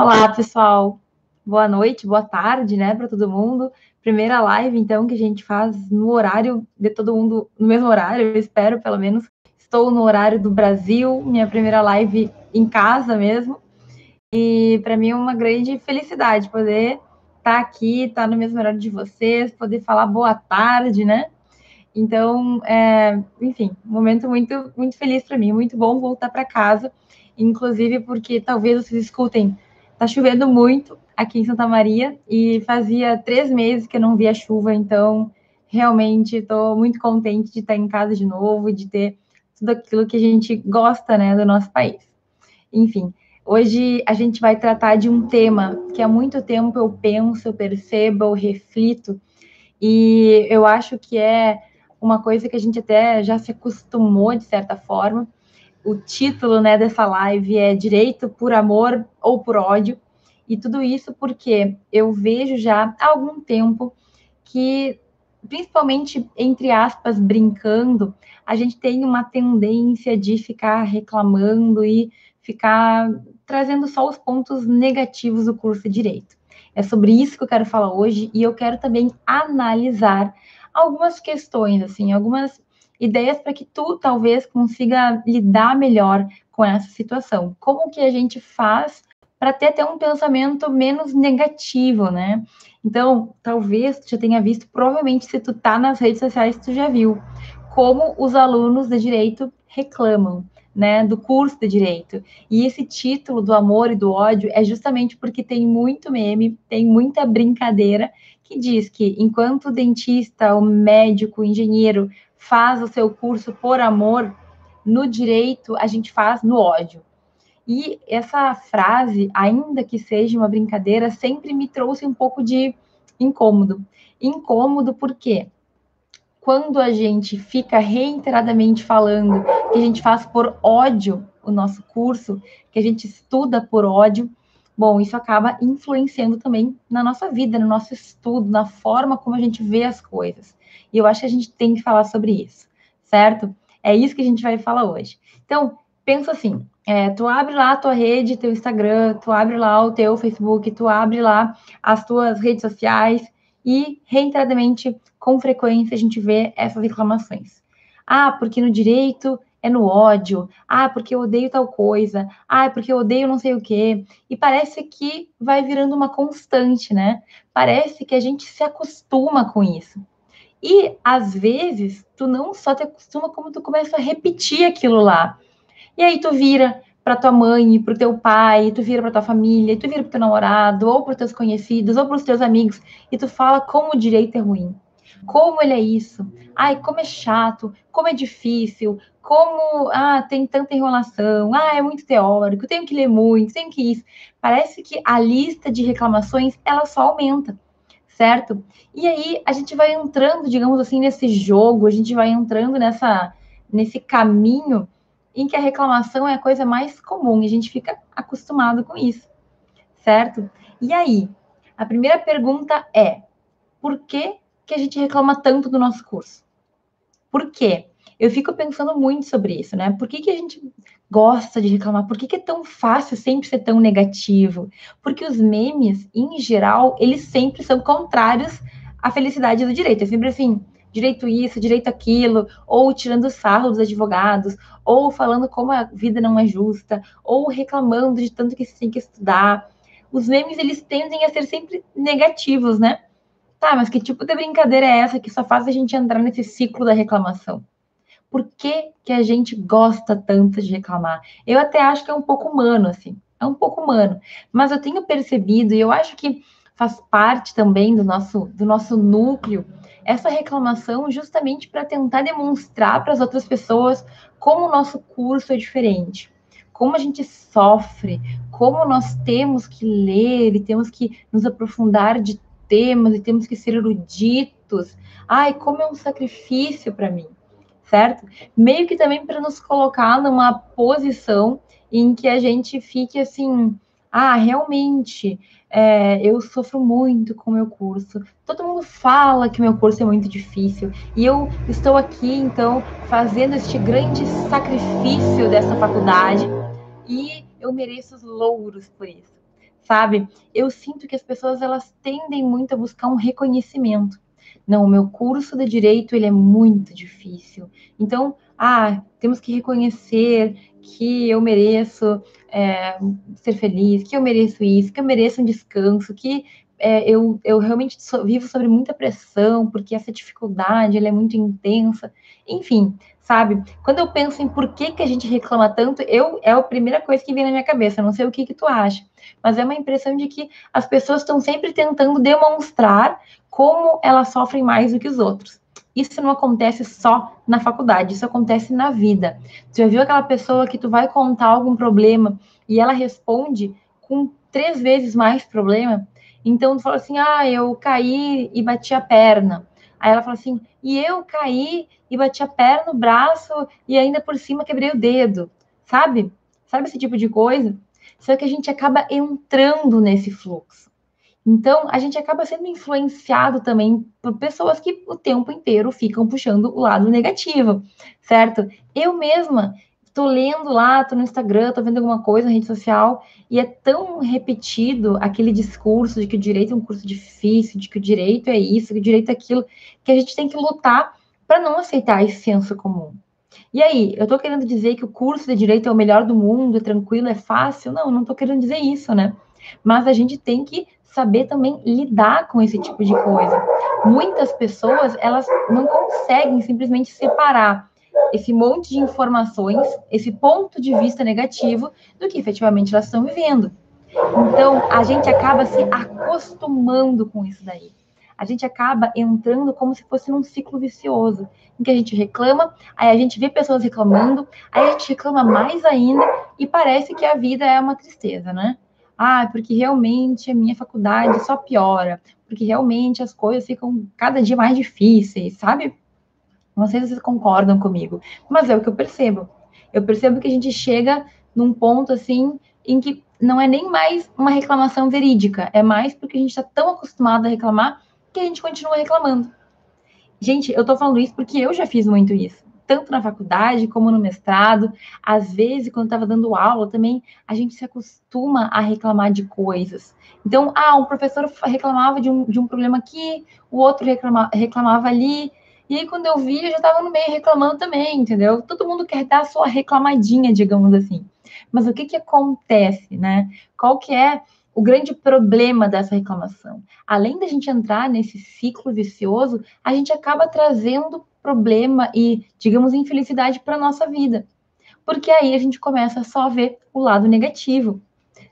Olá, pessoal. Boa noite, boa tarde, né, para todo mundo. Primeira live, então, que a gente faz no horário de todo mundo, no mesmo horário, eu espero, pelo menos. Estou no horário do Brasil, minha primeira live em casa mesmo. E para mim é uma grande felicidade poder estar tá aqui, estar tá no mesmo horário de vocês, poder falar boa tarde, né? Então, é, enfim, momento muito, muito feliz para mim, muito bom voltar para casa, inclusive porque talvez vocês escutem Tá chovendo muito aqui em Santa Maria e fazia três meses que eu não via chuva, então realmente estou muito contente de estar em casa de novo de ter tudo aquilo que a gente gosta, né, do nosso país. Enfim, hoje a gente vai tratar de um tema que há muito tempo eu penso, eu percebo, eu reflito e eu acho que é uma coisa que a gente até já se acostumou de certa forma, o título né, dessa live é Direito por Amor ou por Ódio. E tudo isso porque eu vejo já há algum tempo que, principalmente, entre aspas, brincando, a gente tem uma tendência de ficar reclamando e ficar trazendo só os pontos negativos do curso de Direito. É sobre isso que eu quero falar hoje e eu quero também analisar algumas questões, assim, algumas ideias para que tu talvez consiga lidar melhor com essa situação. Como que a gente faz para ter até um pensamento menos negativo, né? Então, talvez tu já tenha visto, provavelmente se tu tá nas redes sociais, tu já viu como os alunos de direito reclamam, né, do curso de direito. E esse título do amor e do ódio é justamente porque tem muito meme, tem muita brincadeira que diz que enquanto o dentista, o médico, o engenheiro faz o seu curso por amor, no direito a gente faz no ódio. E essa frase, ainda que seja uma brincadeira, sempre me trouxe um pouco de incômodo. Incômodo porque quando a gente fica reiteradamente falando que a gente faz por ódio o nosso curso, que a gente estuda por ódio, bom, isso acaba influenciando também na nossa vida, no nosso estudo, na forma como a gente vê as coisas. E eu acho que a gente tem que falar sobre isso, certo? É isso que a gente vai falar hoje. Então, pensa assim, é, tu abre lá a tua rede, teu Instagram, tu abre lá o teu Facebook, tu abre lá as tuas redes sociais e, reiteradamente, com frequência, a gente vê essas reclamações. Ah, porque no direito é no ódio. Ah, porque eu odeio tal coisa. Ah, porque eu odeio não sei o quê. E parece que vai virando uma constante, né? Parece que a gente se acostuma com isso. E às vezes tu não só te acostuma, como tu começa a repetir aquilo lá. E aí tu vira para tua mãe, para o teu pai, tu vira para tua família, tu vira para teu namorado, ou para teus conhecidos, ou para os teus amigos, e tu fala como o direito é ruim. Como ele é isso? Ai, como é chato, como é difícil, como ah, tem tanta enrolação, ah, é muito teórico, tenho que ler muito, tenho que isso. Parece que a lista de reclamações ela só aumenta certo? E aí a gente vai entrando, digamos assim, nesse jogo, a gente vai entrando nessa nesse caminho em que a reclamação é a coisa mais comum e a gente fica acostumado com isso, certo? E aí, a primeira pergunta é: por que, que a gente reclama tanto do nosso curso? Por quê? Eu fico pensando muito sobre isso, né? Por que, que a gente gosta de reclamar? Por que, que é tão fácil sempre ser tão negativo? Porque os memes, em geral, eles sempre são contrários à felicidade do direito. É sempre assim, direito isso, direito aquilo, ou tirando sarro dos advogados, ou falando como a vida não é justa, ou reclamando de tanto que se tem que estudar. Os memes, eles tendem a ser sempre negativos, né? Tá, mas que tipo de brincadeira é essa que só faz a gente entrar nesse ciclo da reclamação? Por que, que a gente gosta tanto de reclamar? Eu até acho que é um pouco humano, assim, é um pouco humano. Mas eu tenho percebido, e eu acho que faz parte também do nosso, do nosso núcleo, essa reclamação justamente para tentar demonstrar para as outras pessoas como o nosso curso é diferente, como a gente sofre, como nós temos que ler e temos que nos aprofundar de temas e temos que ser eruditos. Ai, como é um sacrifício para mim certo? Meio que também para nos colocar numa posição em que a gente fique assim, ah, realmente, é, eu sofro muito com o meu curso. Todo mundo fala que meu curso é muito difícil. E eu estou aqui, então, fazendo este grande sacrifício dessa faculdade. E eu mereço os louros por isso. sabe? Eu sinto que as pessoas elas tendem muito a buscar um reconhecimento. Não, o meu curso de direito ele é muito difícil. Então, ah, temos que reconhecer que eu mereço é, ser feliz, que eu mereço isso, que eu mereço um descanso, que é, eu, eu realmente vivo sobre muita pressão, porque essa dificuldade ela é muito intensa. Enfim, sabe? Quando eu penso em por que, que a gente reclama tanto, eu é a primeira coisa que vem na minha cabeça. Não sei o que, que tu acha, mas é uma impressão de que as pessoas estão sempre tentando demonstrar como elas sofrem mais do que os outros. Isso não acontece só na faculdade, isso acontece na vida. Você já viu aquela pessoa que tu vai contar algum problema e ela responde com três vezes mais problema? Então, tu fala assim, ah, eu caí e bati a perna. Aí ela fala assim, e eu caí e bati a perna no braço e ainda por cima quebrei o dedo, sabe? Sabe esse tipo de coisa? Só que a gente acaba entrando nesse fluxo. Então, a gente acaba sendo influenciado também por pessoas que o tempo inteiro ficam puxando o lado negativo, certo? Eu mesma tô lendo lá, tô no Instagram, tô vendo alguma coisa na rede social, e é tão repetido aquele discurso de que o direito é um curso difícil, de que o direito é isso, que o direito é aquilo, que a gente tem que lutar para não aceitar esse senso comum. E aí, eu tô querendo dizer que o curso de direito é o melhor do mundo, é tranquilo, é fácil? Não, não tô querendo dizer isso, né? Mas a gente tem que saber também lidar com esse tipo de coisa. Muitas pessoas, elas não conseguem simplesmente separar esse monte de informações, esse ponto de vista negativo do que efetivamente elas estão vivendo. Então, a gente acaba se acostumando com isso daí. A gente acaba entrando como se fosse num ciclo vicioso, em que a gente reclama, aí a gente vê pessoas reclamando, aí a gente reclama mais ainda e parece que a vida é uma tristeza, né? Ah, porque realmente a minha faculdade só piora, porque realmente as coisas ficam cada dia mais difíceis, sabe? Não sei se vocês concordam comigo, mas é o que eu percebo. Eu percebo que a gente chega num ponto assim em que não é nem mais uma reclamação verídica, é mais porque a gente está tão acostumado a reclamar que a gente continua reclamando. Gente, eu tô falando isso porque eu já fiz muito isso, tanto na faculdade como no mestrado. Às vezes, quando estava dando aula também, a gente se acostuma a reclamar de coisas. Então, ah, um professor reclamava de um, de um problema aqui, o outro reclama, reclamava ali, e aí, quando eu vi, eu já estava no meio reclamando também, entendeu? Todo mundo quer dar a sua reclamadinha, digamos assim. Mas o que que acontece, né? Qual que é o grande problema dessa reclamação? Além da gente entrar nesse ciclo vicioso, a gente acaba trazendo problema e, digamos, infelicidade para nossa vida. Porque aí a gente começa só a ver o lado negativo,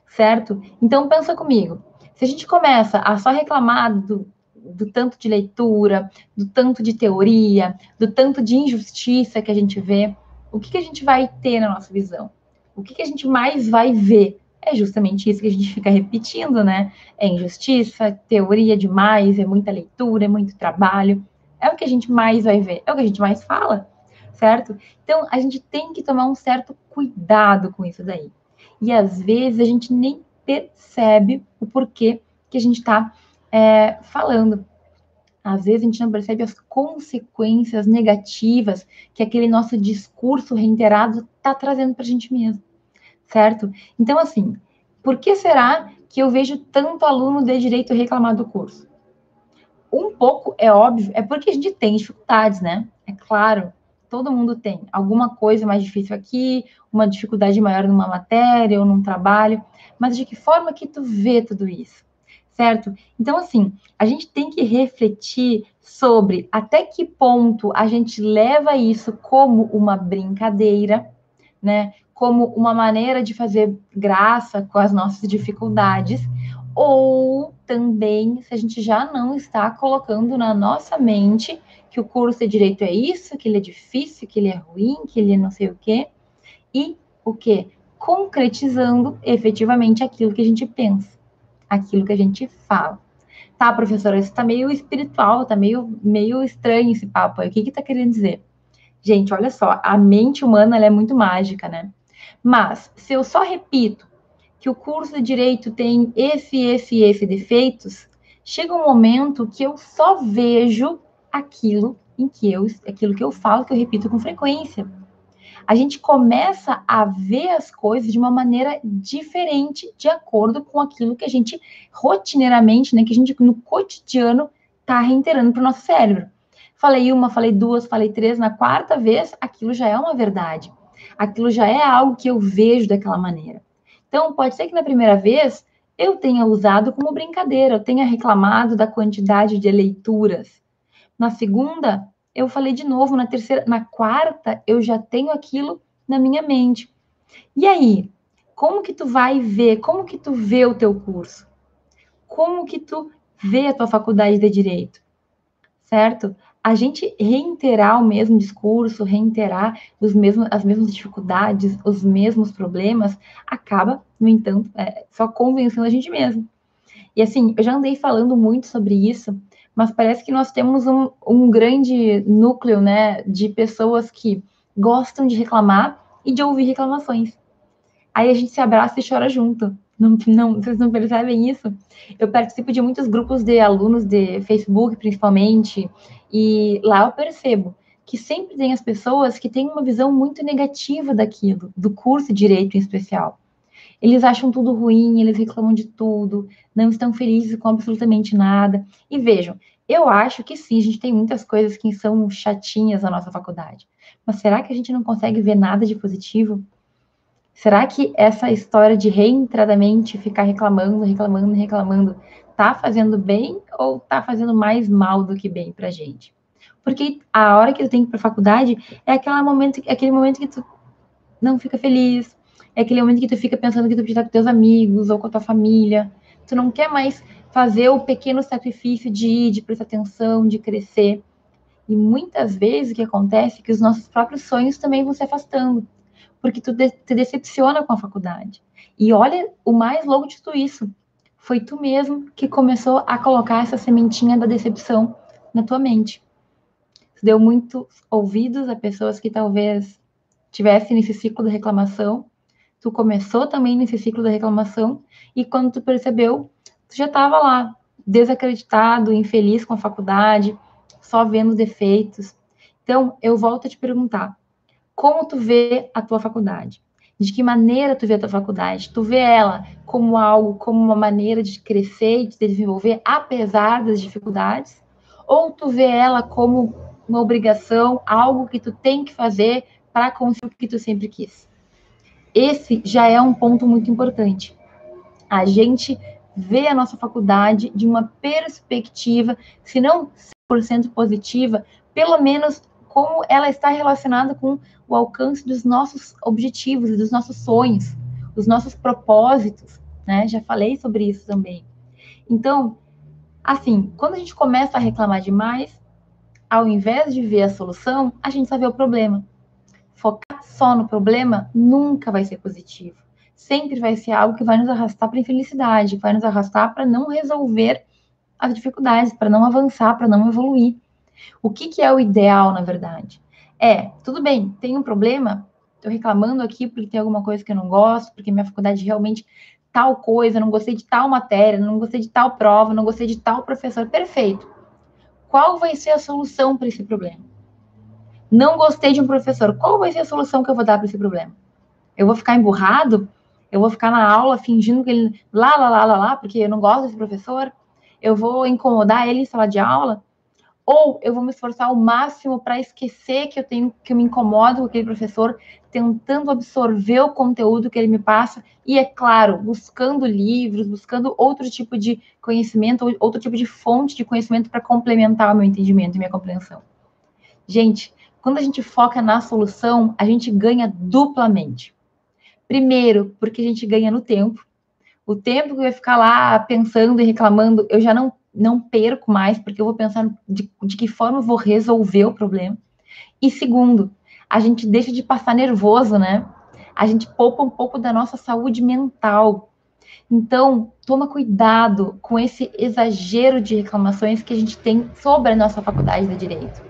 certo? Então pensa comigo. Se a gente começa a só reclamar do, do tanto de leitura, do tanto de teoria, do tanto de injustiça que a gente vê, o que, que a gente vai ter na nossa visão? O que, que a gente mais vai ver? É justamente isso que a gente fica repetindo, né? É injustiça, teoria demais, é muita leitura, é muito trabalho. É o que a gente mais vai ver, é o que a gente mais fala, certo? Então, a gente tem que tomar um certo cuidado com isso daí. E às vezes a gente nem percebe o porquê que a gente está é, falando. Às vezes a gente não percebe as consequências negativas que aquele nosso discurso reiterado está trazendo para a gente mesmo, certo? Então, assim, por que será que eu vejo tanto aluno de direito reclamar do curso? Um pouco, é óbvio, é porque a gente tem dificuldades, né? É claro, todo mundo tem alguma coisa mais difícil aqui, uma dificuldade maior numa matéria ou num trabalho, mas de que forma que tu vê tudo isso? Certo? Então, assim, a gente tem que refletir sobre até que ponto a gente leva isso como uma brincadeira, né? Como uma maneira de fazer graça com as nossas dificuldades, ou também se a gente já não está colocando na nossa mente que o curso de direito é isso, que ele é difícil, que ele é ruim, que ele é não sei o quê, e o que? Concretizando efetivamente aquilo que a gente pensa aquilo que a gente fala. Tá, professora, isso tá meio espiritual, tá meio, meio estranho esse papo aí. O que que tá querendo dizer? Gente, olha só, a mente humana é muito mágica, né? Mas, se eu só repito que o curso de direito tem esse, esse esse defeitos, chega um momento que eu só vejo aquilo em que eu, aquilo que eu falo, que eu repito com frequência. A gente começa a ver as coisas de uma maneira diferente, de acordo com aquilo que a gente rotineiramente, né, que a gente no cotidiano está reiterando para o nosso cérebro. Falei uma, falei duas, falei três, na quarta vez, aquilo já é uma verdade. Aquilo já é algo que eu vejo daquela maneira. Então, pode ser que na primeira vez eu tenha usado como brincadeira, eu tenha reclamado da quantidade de leituras. Na segunda, eu falei de novo, na terceira, na quarta, eu já tenho aquilo na minha mente. E aí, como que tu vai ver, como que tu vê o teu curso? Como que tu vê a tua faculdade de direito? Certo? A gente reiterar o mesmo discurso, reiterar os mesmos, as mesmas dificuldades, os mesmos problemas, acaba, no entanto, é, só convencendo a gente mesmo. E assim, eu já andei falando muito sobre isso, mas parece que nós temos um, um grande núcleo, né, de pessoas que gostam de reclamar e de ouvir reclamações. Aí a gente se abraça e chora junto. Não, não, vocês não percebem isso? Eu participo de muitos grupos de alunos de Facebook, principalmente, e lá eu percebo que sempre tem as pessoas que têm uma visão muito negativa daquilo, do curso de direito em especial. Eles acham tudo ruim, eles reclamam de tudo, não estão felizes com absolutamente nada. E vejam, eu acho que sim, a gente tem muitas coisas que são chatinhas na nossa faculdade. Mas será que a gente não consegue ver nada de positivo? Será que essa história de reentradamente ficar reclamando, reclamando, reclamando, tá fazendo bem ou tá fazendo mais mal do que bem pra gente? Porque a hora que tu tem que ir pra faculdade é aquele momento, aquele momento que tu não fica feliz, é aquele momento que tu fica pensando que tu precisa estar com teus amigos ou com a tua família. Tu não quer mais fazer o pequeno sacrifício de ir, de prestar atenção, de crescer. E muitas vezes o que acontece é que os nossos próprios sonhos também vão se afastando, porque tu te decepciona com a faculdade. E olha, o mais louco de tudo isso, foi tu mesmo que começou a colocar essa sementinha da decepção na tua mente. Tu deu muitos ouvidos a pessoas que talvez tivessem nesse ciclo de reclamação tu começou também nesse ciclo da reclamação e quando tu percebeu, tu já estava lá, desacreditado, infeliz com a faculdade, só vendo defeitos. Então, eu volto a te perguntar: como tu vê a tua faculdade? De que maneira tu vê a tua faculdade? Tu vê ela como algo, como uma maneira de crescer e de se desenvolver apesar das dificuldades? Ou tu vê ela como uma obrigação, algo que tu tem que fazer para conseguir o que tu sempre quis? Esse já é um ponto muito importante. A gente vê a nossa faculdade de uma perspectiva, se não 100% positiva, pelo menos como ela está relacionada com o alcance dos nossos objetivos dos nossos sonhos, os nossos propósitos, né? Já falei sobre isso também. Então, assim, quando a gente começa a reclamar demais, ao invés de ver a solução, a gente só vê o problema. Só no problema nunca vai ser positivo. Sempre vai ser algo que vai nos arrastar para a infelicidade, vai nos arrastar para não resolver as dificuldades, para não avançar, para não evoluir. O que, que é o ideal, na verdade? É, tudo bem, tem um problema, estou reclamando aqui porque tem alguma coisa que eu não gosto, porque minha faculdade realmente tal coisa, não gostei de tal matéria, não gostei de tal prova, não gostei de tal professor. Perfeito. Qual vai ser a solução para esse problema? Não gostei de um professor. Qual vai ser a solução que eu vou dar para esse problema? Eu vou ficar emburrado? Eu vou ficar na aula fingindo que ele lá, lá, lá, lá, lá, porque eu não gosto desse professor? Eu vou incomodar ele em sala de aula? Ou eu vou me esforçar ao máximo para esquecer que eu tenho que eu me incomodo com aquele professor, tentando absorver o conteúdo que ele me passa e é claro, buscando livros, buscando outro tipo de conhecimento, outro tipo de fonte de conhecimento para complementar o meu entendimento e minha compreensão. Gente, quando a gente foca na solução, a gente ganha duplamente. Primeiro, porque a gente ganha no tempo. O tempo que eu ia ficar lá pensando e reclamando, eu já não, não perco mais, porque eu vou pensar de, de que forma eu vou resolver o problema. E segundo, a gente deixa de passar nervoso, né? A gente poupa um pouco da nossa saúde mental. Então, toma cuidado com esse exagero de reclamações que a gente tem sobre a nossa faculdade de direito.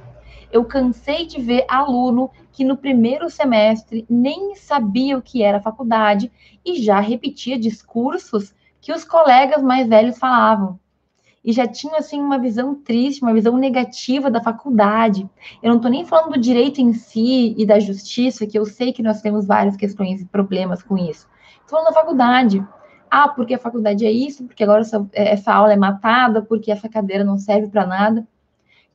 Eu cansei de ver aluno que no primeiro semestre nem sabia o que era faculdade e já repetia discursos que os colegas mais velhos falavam. e já tinham assim uma visão triste, uma visão negativa da faculdade. Eu não estou nem falando do direito em si e da justiça, que eu sei que nós temos várias questões e problemas com isso. Estou falando da faculdade. Ah, porque a faculdade é isso, porque agora essa, essa aula é matada, porque essa cadeira não serve para nada.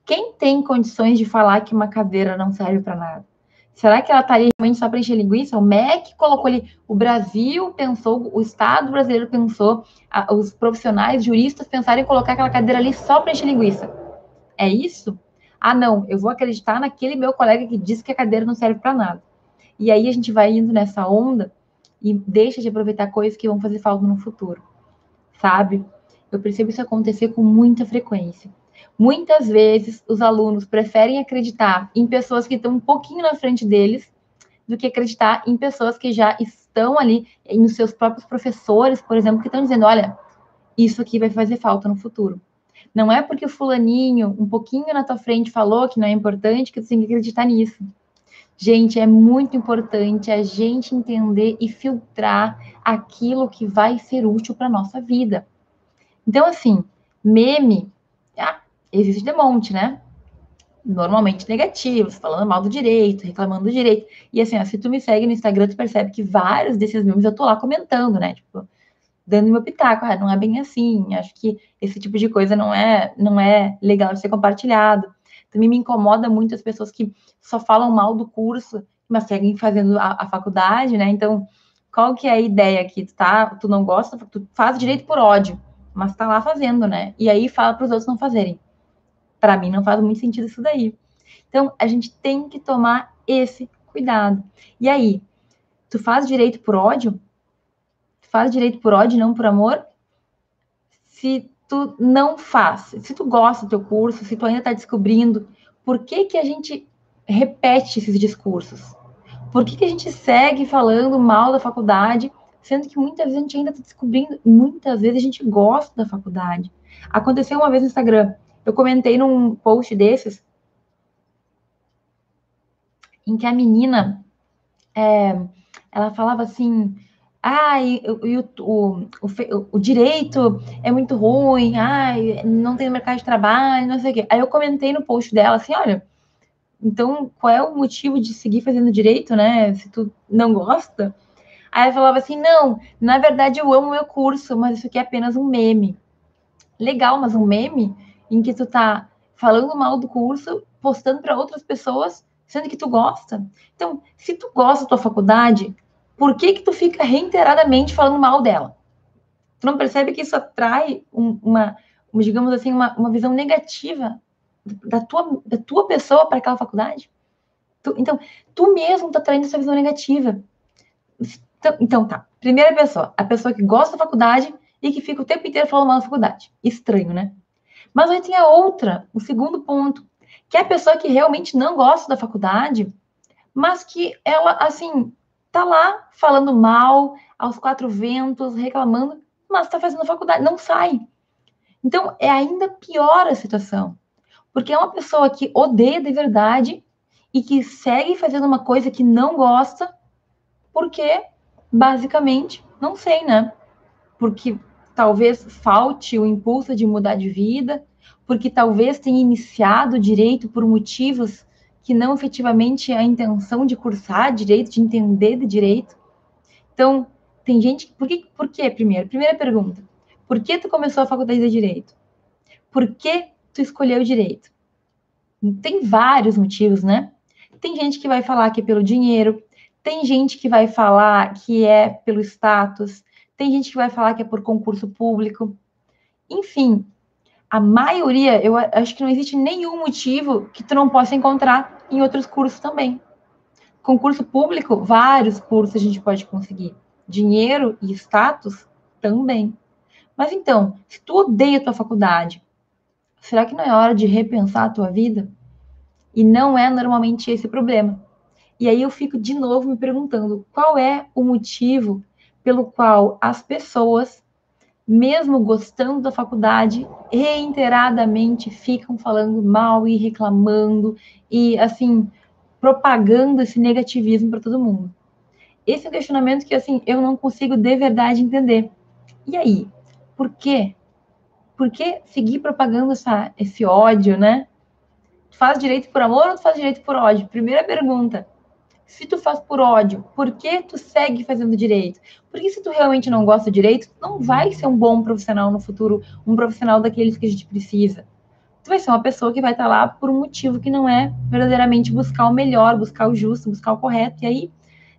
Quem tem condições de falar que uma cadeira não serve para nada? Será que ela estaria realmente só para encher linguiça? O MEC colocou ali, o Brasil pensou, o Estado brasileiro pensou, a, os profissionais, juristas pensaram em colocar aquela cadeira ali só para encher linguiça. É isso? Ah, não, eu vou acreditar naquele meu colega que disse que a cadeira não serve para nada. E aí a gente vai indo nessa onda e deixa de aproveitar coisas que vão fazer falta no futuro, sabe? Eu percebo isso acontecer com muita frequência. Muitas vezes os alunos preferem acreditar em pessoas que estão um pouquinho na frente deles do que acreditar em pessoas que já estão ali, nos seus próprios professores, por exemplo, que estão dizendo: olha, isso aqui vai fazer falta no futuro. Não é porque o fulaninho, um pouquinho na tua frente, falou que não é importante que tu tem que acreditar nisso. Gente, é muito importante a gente entender e filtrar aquilo que vai ser útil para nossa vida. Então, assim, meme, ah, existe de monte, né? Normalmente negativos, falando mal do direito, reclamando do direito. E assim, ó, se tu me segue no Instagram, tu percebe que vários desses memes eu tô lá comentando, né? Tipo, dando meu pitaco, ah, não é bem assim, acho que esse tipo de coisa não é, não é legal de ser compartilhado. Também me incomoda muito as pessoas que só falam mal do curso, mas seguem fazendo a, a faculdade, né? Então, qual que é a ideia aqui? Tu, tá, tu não gosta, tu faz direito por ódio, mas tá lá fazendo, né? E aí fala para os outros não fazerem. Para mim não faz muito sentido isso daí. Então, a gente tem que tomar esse cuidado. E aí, tu faz direito por ódio? faz direito por ódio, não por amor? Se tu não faz, se tu gosta do teu curso, se tu ainda está descobrindo, por que que a gente repete esses discursos? Por que que a gente segue falando mal da faculdade, sendo que muitas vezes a gente ainda está descobrindo, muitas vezes a gente gosta da faculdade. Aconteceu uma vez no Instagram, eu comentei num post desses em que a menina é, ela falava assim ai, o, o, o, o, direito é muito ruim, ai, não tem mercado de trabalho, não sei o quê. Aí eu comentei no post dela assim, olha, então qual é o motivo de seguir fazendo direito, né? Se tu não gosta? Aí ela falava assim, não, na verdade eu amo meu curso, mas isso aqui é apenas um meme. Legal, mas um meme em que tu tá falando mal do curso, postando para outras pessoas, sendo que tu gosta. Então, se tu gosta da tua faculdade, por que que tu fica reiteradamente falando mal dela? Tu não percebe que isso atrai um, uma, digamos assim, uma, uma visão negativa da tua, da tua pessoa para aquela faculdade? Tu, então, tu mesmo tá traindo essa visão negativa. Então, então, tá. Primeira pessoa, a pessoa que gosta da faculdade e que fica o tempo inteiro falando mal da faculdade. Estranho, né? Mas aí tem a outra, o segundo ponto, que é a pessoa que realmente não gosta da faculdade, mas que ela, assim, tá lá falando mal, aos quatro ventos, reclamando, mas está fazendo faculdade, não sai. Então, é ainda pior a situação, porque é uma pessoa que odeia de verdade e que segue fazendo uma coisa que não gosta, porque, basicamente, não sei, né? Porque talvez falte o impulso de mudar de vida, porque talvez tenha iniciado direito por motivos que não efetivamente a intenção de cursar direito, de entender de direito. Então, tem gente que. Por, que, por quê, primeiro? Primeira pergunta. Por que tu começou a faculdade de direito? Por que tu escolheu direito? Tem vários motivos, né? Tem gente que vai falar que é pelo dinheiro, tem gente que vai falar que é pelo status, tem gente que vai falar que é por concurso público. Enfim, a maioria, eu acho que não existe nenhum motivo que tu não possa encontrar em outros cursos também. Concurso público, vários cursos a gente pode conseguir. Dinheiro e status também. Mas então, se tu odeia a tua faculdade, será que não é hora de repensar a tua vida? E não é normalmente esse o problema. E aí eu fico de novo me perguntando qual é o motivo pelo qual as pessoas mesmo gostando da faculdade, reiteradamente ficam falando mal e reclamando e assim propagando esse negativismo para todo mundo. Esse é um questionamento que assim eu não consigo de verdade entender. E aí, por quê? por que seguir propagando essa, esse ódio, né? Tu faz direito por amor ou tu faz direito por ódio? Primeira pergunta. Se tu faz por ódio, por que tu segue fazendo direito? Porque se tu realmente não gosta de direito, tu não vai ser um bom profissional no futuro, um profissional daqueles que a gente precisa. Tu vai ser uma pessoa que vai estar lá por um motivo que não é verdadeiramente buscar o melhor, buscar o justo, buscar o correto. E aí,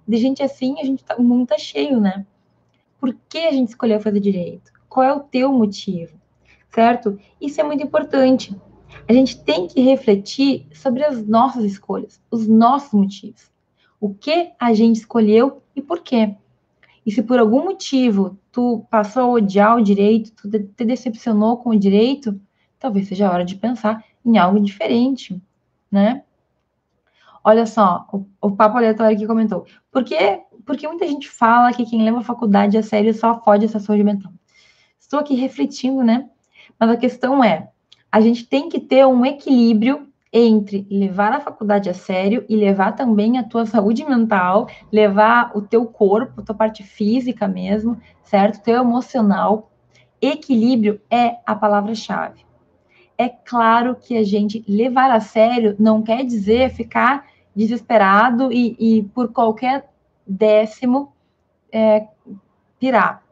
de gente assim, a gente tá, o mundo tá cheio, né? Por que a gente escolheu fazer direito? Qual é o teu motivo? Certo? Isso é muito importante. A gente tem que refletir sobre as nossas escolhas, os nossos motivos o que a gente escolheu e por quê. E se por algum motivo tu passou a odiar o direito, tu te decepcionou com o direito, talvez seja a hora de pensar em algo diferente, né? Olha só, o, o papo aleatório aqui comentou. Por que, porque muita gente fala que quem leva a faculdade a sério só fode essa saúde mental? Estou aqui refletindo, né? Mas a questão é, a gente tem que ter um equilíbrio entre levar a faculdade a sério e levar também a tua saúde mental, levar o teu corpo, tua parte física mesmo, certo? Teu emocional. Equilíbrio é a palavra-chave. É claro que a gente levar a sério não quer dizer ficar desesperado e, e por qualquer décimo é, pirar,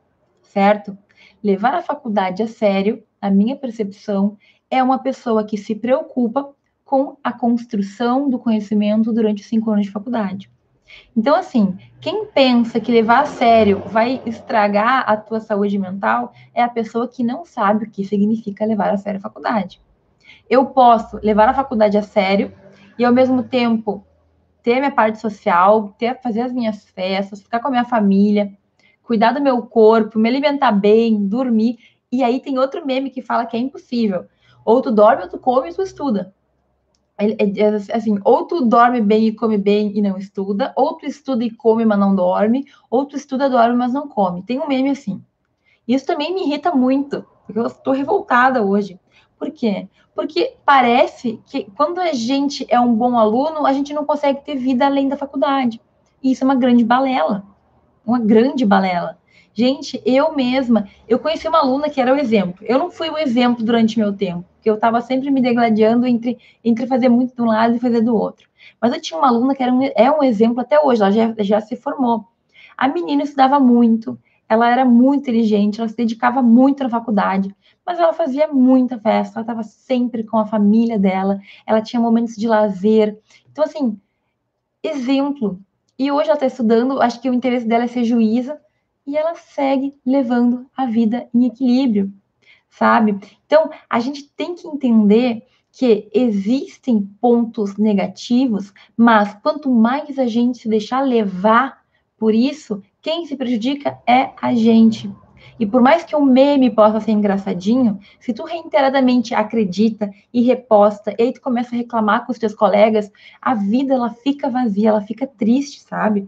certo? Levar a faculdade a sério, a minha percepção, é uma pessoa que se preocupa com a construção do conhecimento durante os cinco anos de faculdade. Então, assim, quem pensa que levar a sério vai estragar a tua saúde mental é a pessoa que não sabe o que significa levar a sério a faculdade. Eu posso levar a faculdade a sério e, ao mesmo tempo, ter minha parte social, ter, fazer as minhas festas, ficar com a minha família, cuidar do meu corpo, me alimentar bem, dormir. E aí tem outro meme que fala que é impossível. Ou tu dorme, ou tu come, ou tu estuda. É, assim, ou tu dorme bem e come bem e não estuda, ou tu estuda e come, mas não dorme, ou tu estuda, dorme, mas não come. Tem um meme assim. Isso também me irrita muito, porque eu estou revoltada hoje. Por quê? Porque parece que quando a gente é um bom aluno, a gente não consegue ter vida além da faculdade. E isso é uma grande balela. Uma grande balela. Gente, eu mesma, eu conheci uma aluna que era o exemplo. Eu não fui o exemplo durante meu tempo, porque eu estava sempre me degladiando entre, entre fazer muito de um lado e fazer do outro. Mas eu tinha uma aluna que era um, é um exemplo até hoje, ela já, já se formou. A menina estudava muito, ela era muito inteligente, ela se dedicava muito na faculdade, mas ela fazia muita festa, ela estava sempre com a família dela, ela tinha momentos de lazer. Então, assim, exemplo. E hoje ela está estudando, acho que o interesse dela é ser juíza, e ela segue levando a vida em equilíbrio, sabe? Então, a gente tem que entender que existem pontos negativos, mas quanto mais a gente se deixar levar por isso, quem se prejudica é a gente. E por mais que um meme possa ser engraçadinho, se tu reiteradamente acredita e reposta, e aí tu começa a reclamar com os teus colegas, a vida ela fica vazia, ela fica triste, sabe?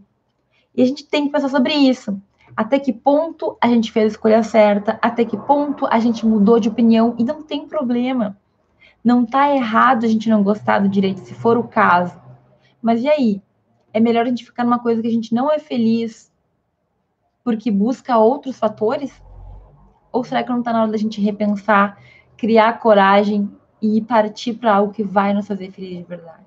E a gente tem que pensar sobre isso até que ponto a gente fez a escolha certa, até que ponto a gente mudou de opinião e não tem problema. Não tá errado a gente não gostar do direito, se for o caso. Mas e aí? É melhor a gente ficar numa coisa que a gente não é feliz porque busca outros fatores? Ou será que não está na hora da gente repensar, criar coragem e partir para algo que vai nos fazer feliz de verdade?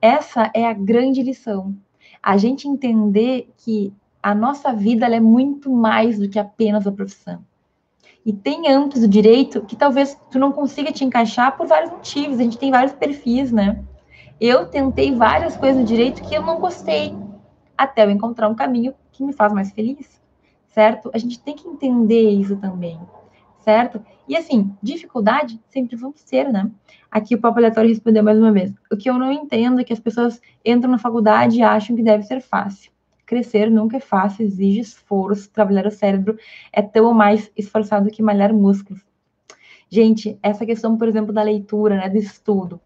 Essa é a grande lição. A gente entender que a nossa vida é muito mais do que apenas a profissão. E tem âmbitos do direito que talvez tu não consiga te encaixar por vários motivos. A gente tem vários perfis, né? Eu tentei várias coisas no direito que eu não gostei, até eu encontrar um caminho que me faz mais feliz, certo? A gente tem que entender isso também, certo? E assim, dificuldade sempre vão ser, né? Aqui o Papo Aleatório respondeu mais uma vez. O que eu não entendo é que as pessoas entram na faculdade e acham que deve ser fácil. Crescer nunca é fácil, exige esforço. Trabalhar o cérebro é tão mais esforçado que malhar músculos. Gente, essa questão, por exemplo, da leitura, né, do estudo.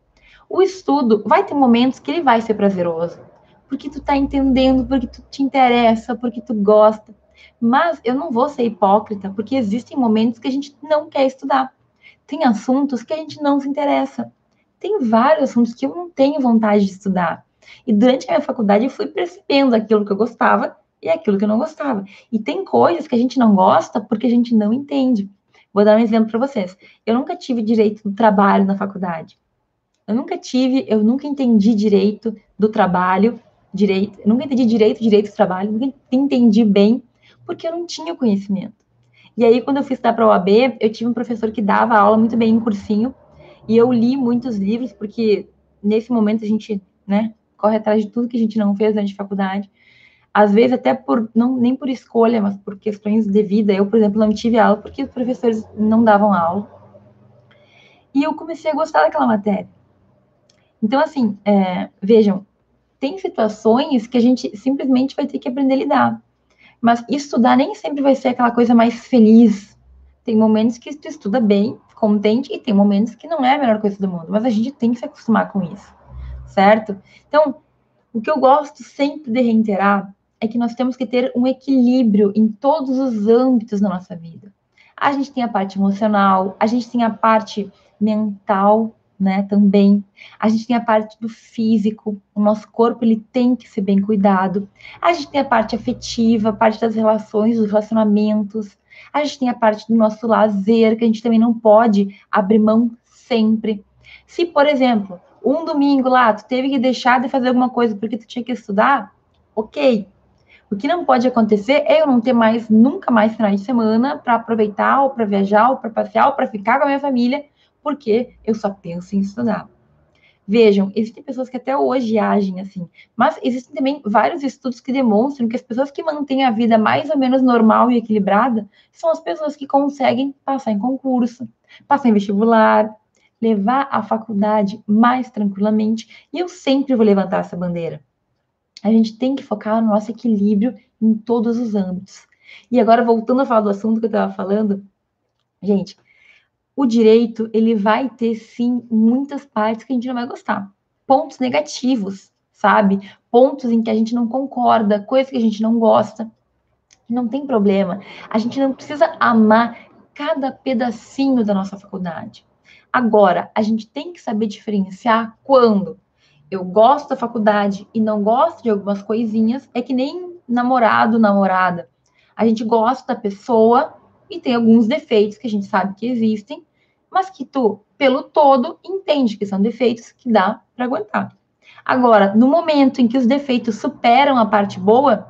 O estudo vai ter momentos que ele vai ser prazeroso, porque tu tá entendendo, porque tu te interessa, porque tu gosta. Mas eu não vou ser hipócrita, porque existem momentos que a gente não quer estudar. Tem assuntos que a gente não se interessa. Tem vários assuntos que eu não tenho vontade de estudar. E durante a minha faculdade eu fui percebendo aquilo que eu gostava e aquilo que eu não gostava. E tem coisas que a gente não gosta porque a gente não entende. Vou dar um exemplo para vocês. Eu nunca tive direito do trabalho na faculdade. Eu nunca tive, eu nunca entendi direito do trabalho, direito, nunca entendi direito, direito do trabalho, nunca entendi bem, porque eu não tinha conhecimento. E aí, quando eu fiz da para o OAB, eu tive um professor que dava aula muito bem em cursinho, e eu li muitos livros, porque nesse momento a gente, né, corre atrás de tudo que a gente não fez durante a faculdade. Às vezes, até por, não, nem por escolha, mas por questões de vida. Eu, por exemplo, não tive aula porque os professores não davam aula. E eu comecei a gostar daquela matéria. Então, assim, é, vejam, tem situações que a gente simplesmente vai ter que aprender a lidar. Mas estudar nem sempre vai ser aquela coisa mais feliz. Tem momentos que tu estuda bem, contente, e tem momentos que não é a melhor coisa do mundo. Mas a gente tem que se acostumar com isso, certo? Então, o que eu gosto sempre de reiterar é que nós temos que ter um equilíbrio em todos os âmbitos da nossa vida. A gente tem a parte emocional, a gente tem a parte mental, né, também. A gente tem a parte do físico, o nosso corpo ele tem que ser bem cuidado. A gente tem a parte afetiva, a parte das relações, dos relacionamentos. A gente tem a parte do nosso lazer, que a gente também não pode abrir mão sempre. Se, por exemplo, um domingo lá, tu teve que deixar de fazer alguma coisa porque tu tinha que estudar, ok. O que não pode acontecer é eu não ter mais, nunca mais finais de semana para aproveitar, ou para viajar, ou para passear, ou para ficar com a minha família, porque eu só penso em estudar. Vejam, existem pessoas que até hoje agem assim, mas existem também vários estudos que demonstram que as pessoas que mantêm a vida mais ou menos normal e equilibrada são as pessoas que conseguem passar em concurso, passar em vestibular, levar a faculdade mais tranquilamente, e eu sempre vou levantar essa bandeira. A gente tem que focar no nosso equilíbrio em todos os âmbitos. E agora, voltando a falar do assunto que eu estava falando, gente, o direito ele vai ter sim muitas partes que a gente não vai gostar, pontos negativos, sabe? Pontos em que a gente não concorda, coisas que a gente não gosta. Não tem problema. A gente não precisa amar cada pedacinho da nossa faculdade. Agora, a gente tem que saber diferenciar quando eu gosto da faculdade e não gosto de algumas coisinhas, é que nem namorado, namorada. A gente gosta da pessoa e tem alguns defeitos que a gente sabe que existem, mas que tu, pelo todo, entende que são defeitos que dá para aguentar. Agora, no momento em que os defeitos superam a parte boa,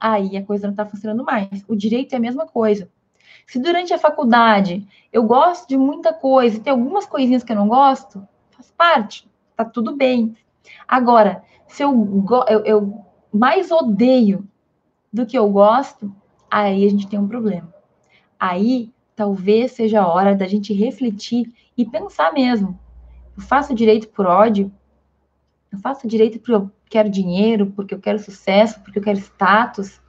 aí a coisa não está funcionando mais. O direito é a mesma coisa. Se durante a faculdade eu gosto de muita coisa e tem algumas coisinhas que eu não gosto, faz parte, tá tudo bem. Agora, se eu, eu, eu mais odeio do que eu gosto, aí a gente tem um problema. Aí talvez seja a hora da gente refletir e pensar mesmo. Eu faço direito por ódio? Eu faço direito porque eu quero dinheiro, porque eu quero sucesso, porque eu quero status?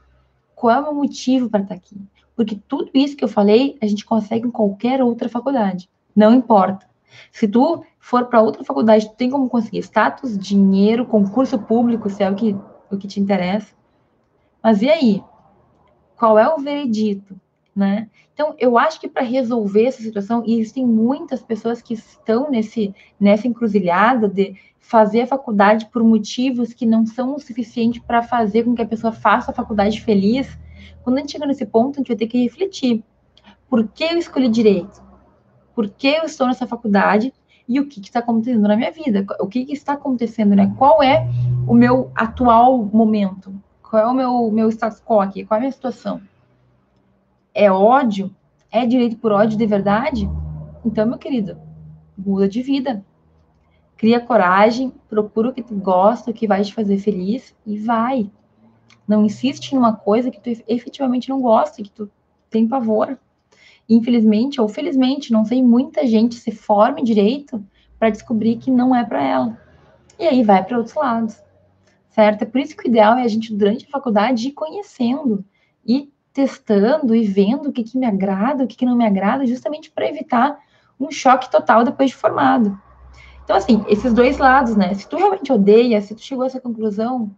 Qual é o meu motivo para estar aqui? Porque tudo isso que eu falei, a gente consegue em qualquer outra faculdade. Não importa. Se tu for para outra faculdade, tu tem como conseguir status, dinheiro, concurso público, se é o que, o que te interessa. Mas e aí? Qual é o veredito? né? Então, eu acho que para resolver essa situação, e existem muitas pessoas que estão nesse, nessa encruzilhada de fazer a faculdade por motivos que não são o suficiente para fazer com que a pessoa faça a faculdade feliz. Quando a gente chega nesse ponto, a gente vai ter que refletir. Por que eu escolhi direito? Por que eu estou nessa faculdade? E o que está acontecendo na minha vida? O que, que, está acontecendo, né? Qual é o meu atual momento? Qual é o meu, meu status quo aqui? Qual é a minha situação? é ódio, é direito por ódio de verdade, então, meu querido, muda de vida. Cria coragem, procura o que tu gosta, o que vai te fazer feliz e vai. Não insiste em uma coisa que tu efetivamente não gosta, que tu tem pavor. Infelizmente ou felizmente, não sei, muita gente se forma direito para descobrir que não é para ela. E aí vai para outros lados. Certo? É por isso que o ideal é a gente, durante a faculdade, ir conhecendo e testando e vendo o que, que me agrada, o que, que não me agrada, justamente para evitar um choque total depois de formado. Então, assim, esses dois lados, né? Se tu realmente odeia, se tu chegou a essa conclusão,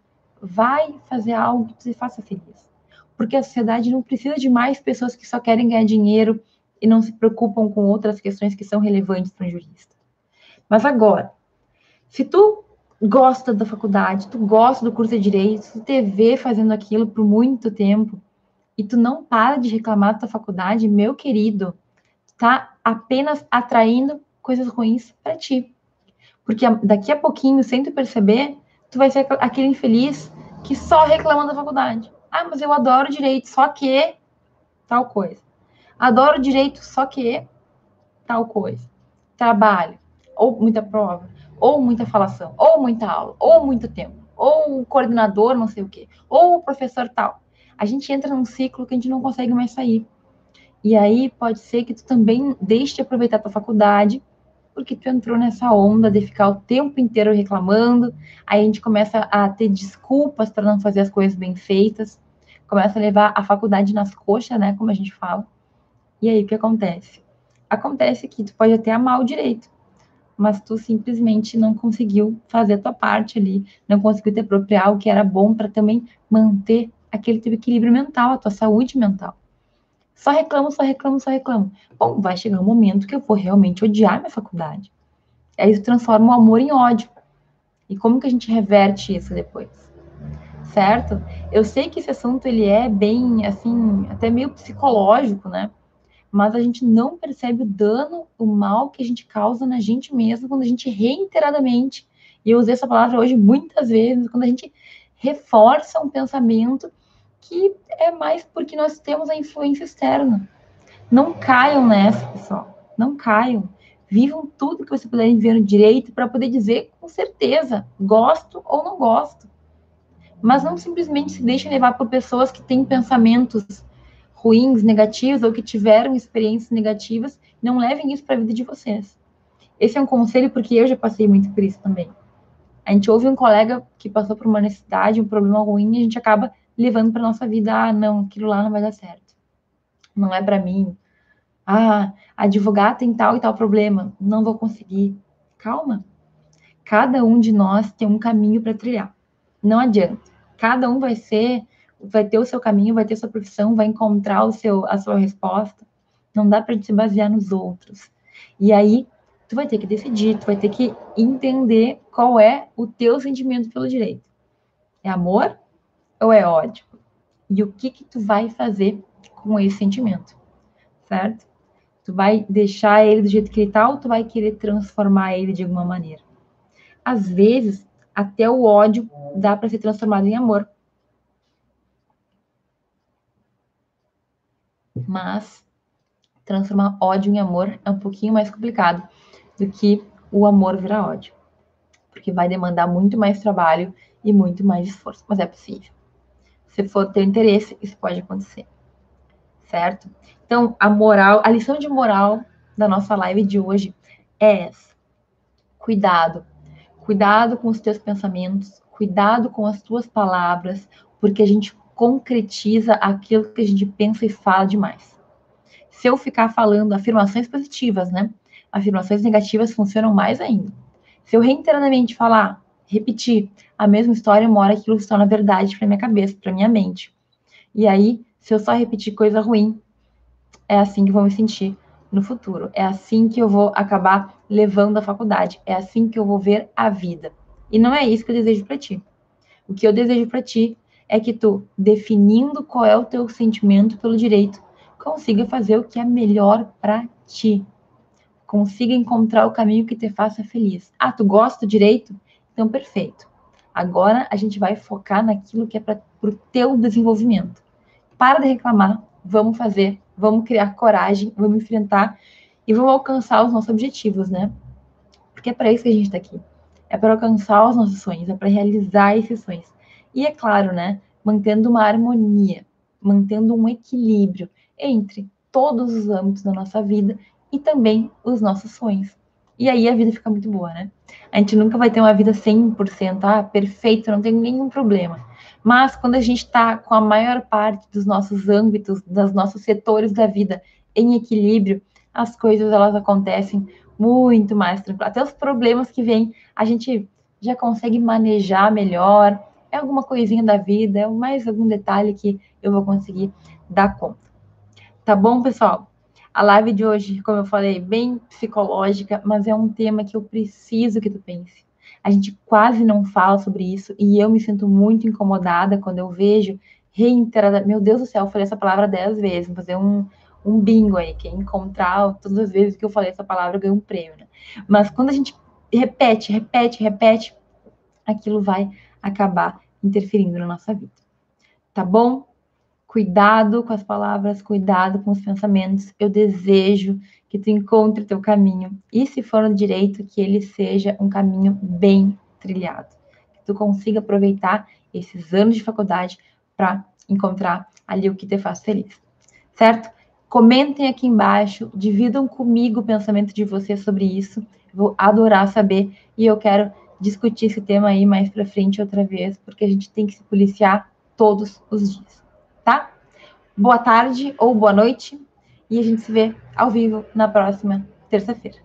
vai fazer algo que te faça feliz. Porque a sociedade não precisa de mais pessoas que só querem ganhar dinheiro e não se preocupam com outras questões que são relevantes para um jurista. Mas agora, se tu gosta da faculdade, tu gosta do curso de direito, tu te vê fazendo aquilo por muito tempo, e tu não para de reclamar da tua faculdade, meu querido, tá apenas atraindo coisas ruins para ti. Porque daqui a pouquinho, sem tu perceber, tu vai ser aquele infeliz que só reclama da faculdade. Ah, mas eu adoro direito, só que tal coisa. Adoro direito, só que tal coisa. Trabalho, ou muita prova, ou muita falação, ou muita aula, ou muito tempo, ou o coordenador, não sei o quê, ou o professor tal. A gente entra num ciclo que a gente não consegue mais sair. E aí pode ser que tu também deixe de aproveitar a tua faculdade, porque tu entrou nessa onda de ficar o tempo inteiro reclamando, aí a gente começa a ter desculpas para não fazer as coisas bem feitas, começa a levar a faculdade nas coxas, né, como a gente fala. E aí o que acontece? Acontece que tu pode até amar o direito, mas tu simplesmente não conseguiu fazer a tua parte ali, não conseguiu te apropriar o que era bom para também manter aquele teu equilíbrio mental, a tua saúde mental. Só reclamo, só reclamo, só reclamo. Bom, vai chegar um momento que eu vou realmente odiar minha faculdade. Aí isso transforma o amor em ódio. E como que a gente reverte isso depois? Certo? Eu sei que esse assunto ele é bem assim, até meio psicológico, né? mas a gente não percebe o dano, o mal que a gente causa na gente mesmo quando a gente reiteradamente, e eu usei essa palavra hoje muitas vezes, quando a gente reforça um pensamento que é mais porque nós temos a influência externa. Não caiam nessa, pessoal. Não caiam. Vivam tudo que você puder viver no direito para poder dizer com certeza, gosto ou não gosto. Mas não simplesmente se deixem levar por pessoas que têm pensamentos ruins, negativos ou que tiveram experiências negativas, não levem isso para a vida de vocês. Esse é um conselho porque eu já passei muito por isso também. A gente ouve um colega que passou por uma necessidade, um problema ruim, e a gente acaba levando para nossa vida, ah, não, aquilo lá não vai dar certo. Não é para mim. Ah, advogar tem tal e tal problema, não vou conseguir. Calma. Cada um de nós tem um caminho para trilhar. Não adianta. Cada um vai ser vai ter o seu caminho, vai ter sua profissão, vai encontrar o seu, a sua resposta. Não dá para se basear nos outros. E aí, tu vai ter que decidir, tu vai ter que entender qual é o teu sentimento pelo direito. É amor ou é ódio? E o que que tu vai fazer com esse sentimento, certo? Tu vai deixar ele do jeito que ele tá ou tu vai querer transformar ele de alguma maneira? Às vezes, até o ódio dá para ser transformado em amor. mas transformar ódio em amor é um pouquinho mais complicado do que o amor virar ódio, porque vai demandar muito mais trabalho e muito mais esforço, mas é possível. Se for ter interesse, isso pode acontecer, certo? Então, a moral, a lição de moral da nossa live de hoje é essa: cuidado, cuidado com os teus pensamentos, cuidado com as tuas palavras, porque a gente concretiza aquilo que a gente pensa e fala demais. Se eu ficar falando afirmações positivas, né? Afirmações negativas funcionam mais ainda. Se eu reiteradamente falar, repetir a mesma história, uma hora aquilo se torna verdade para minha cabeça, para minha mente. E aí, se eu só repetir coisa ruim, é assim que eu vou me sentir no futuro. É assim que eu vou acabar levando a faculdade. É assim que eu vou ver a vida. E não é isso que eu desejo para ti. O que eu desejo para ti é que tu, definindo qual é o teu sentimento pelo direito, consiga fazer o que é melhor para ti. Consiga encontrar o caminho que te faça feliz. Ah, tu gosta do direito? Então, perfeito. Agora a gente vai focar naquilo que é para o teu desenvolvimento. Para de reclamar, vamos fazer, vamos criar coragem, vamos enfrentar e vamos alcançar os nossos objetivos, né? Porque é para isso que a gente está aqui. É para alcançar os nossos sonhos, é para realizar esses sonhos. E é claro, né, mantendo uma harmonia, mantendo um equilíbrio entre todos os âmbitos da nossa vida e também os nossos sonhos. E aí a vida fica muito boa, né? A gente nunca vai ter uma vida 100%, ah, perfeita, não tem nenhum problema. Mas quando a gente está com a maior parte dos nossos âmbitos, dos nossos setores da vida em equilíbrio, as coisas elas acontecem muito mais tranquilo. Até os problemas que vêm, a gente já consegue manejar melhor, é alguma coisinha da vida, é mais algum detalhe que eu vou conseguir dar conta. Tá bom, pessoal? A live de hoje, como eu falei, bem psicológica, mas é um tema que eu preciso que tu pense. A gente quase não fala sobre isso e eu me sinto muito incomodada quando eu vejo reiterada. Meu Deus do céu, eu falei essa palavra dez vezes, vou fazer um, um bingo aí. Quem encontrar todas as vezes que eu falei essa palavra ganha um prêmio. Né? Mas quando a gente repete, repete, repete, aquilo vai acabar interferindo na nossa vida. Tá bom? Cuidado com as palavras, cuidado com os pensamentos. Eu desejo que tu encontre teu caminho. E se for no direito, que ele seja um caminho bem trilhado. Que tu consiga aproveitar esses anos de faculdade para encontrar ali o que te faz feliz. Certo? Comentem aqui embaixo, dividam comigo o pensamento de vocês sobre isso. Vou adorar saber e eu quero discutir esse tema aí mais para frente outra vez, porque a gente tem que se policiar todos os dias, tá? Boa tarde ou boa noite e a gente se vê ao vivo na próxima terça-feira.